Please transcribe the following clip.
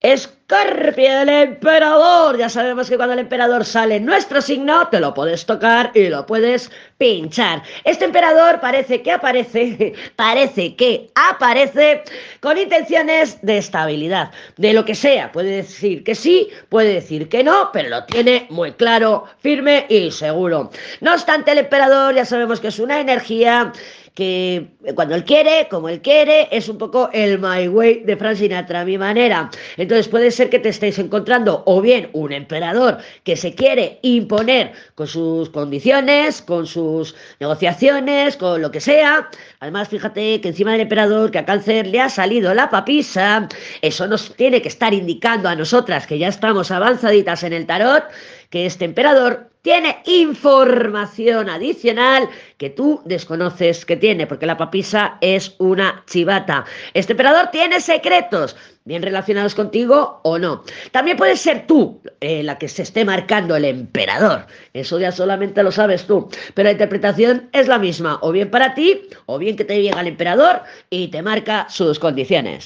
Escorpio, el emperador. Ya sabemos que cuando el emperador sale nuestro signo, te lo puedes tocar y lo puedes pinchar. Este emperador parece que aparece, parece que aparece con intenciones de estabilidad, de lo que sea. Puede decir que sí, puede decir que no, pero lo tiene muy claro, firme y seguro. No obstante, el emperador ya sabemos que es una energía que cuando él quiere, como él quiere, es un poco el my way de Frank Sinatra, mi manera. Entonces puede ser que te estéis encontrando o bien un emperador que se quiere imponer con sus condiciones, con sus negociaciones, con lo que sea. Además, fíjate que encima del emperador, que a cáncer le ha salido la papisa, eso nos tiene que estar indicando a nosotras que ya estamos avanzaditas en el tarot, que este emperador tiene información adicional que tú desconoces que tiene, porque la papisa es una chivata. Este emperador tiene secretos, bien relacionados contigo o no. También puedes ser tú eh, la que se esté marcando el emperador. Eso ya solamente lo sabes tú. Pero la interpretación es la misma, o bien para ti, o bien que te llega el emperador y te marca sus condiciones.